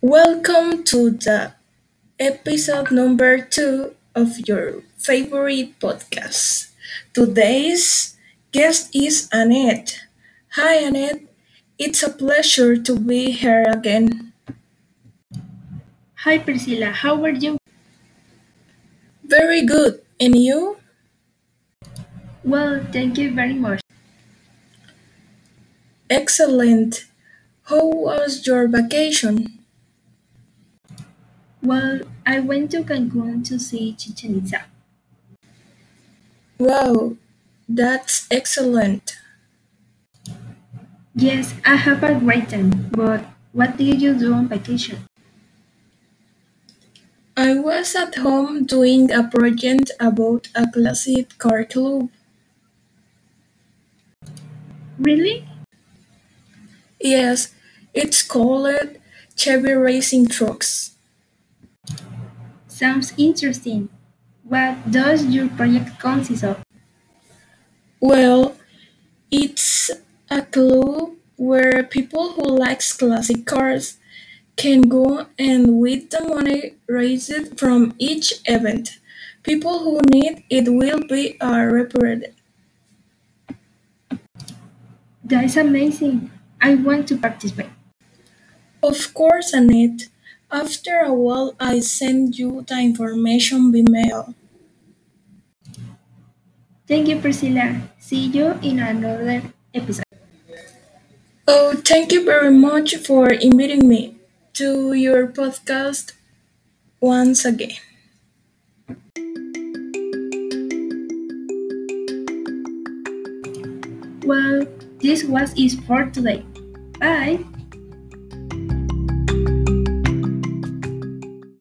Welcome to the episode number two of your favorite podcast. Today's guest is Annette. Hi, Annette. It's a pleasure to be here again. Hi Priscilla, how are you? Very good. And you? Well, thank you very much. Excellent. How was your vacation? Well, I went to Cancun to see Chichen Itza. Wow, that's excellent. Yes, I have a great time, but what did you do on vacation? I was at home doing a project about a classic car club. Really? Yes, it's called Chevy Racing Trucks. Sounds interesting. What does your project consist of? Well, it's a club where people who likes classic cars can go and with the money raised from each event, people who need it will be uh, repaired. That is amazing. I want to participate. Of course, Annette. After a while, I send you the information by mail. Thank you, Priscilla. See you in another episode. Oh, thank you very much for inviting me to your podcast once again. Well, this was it for today. Bye.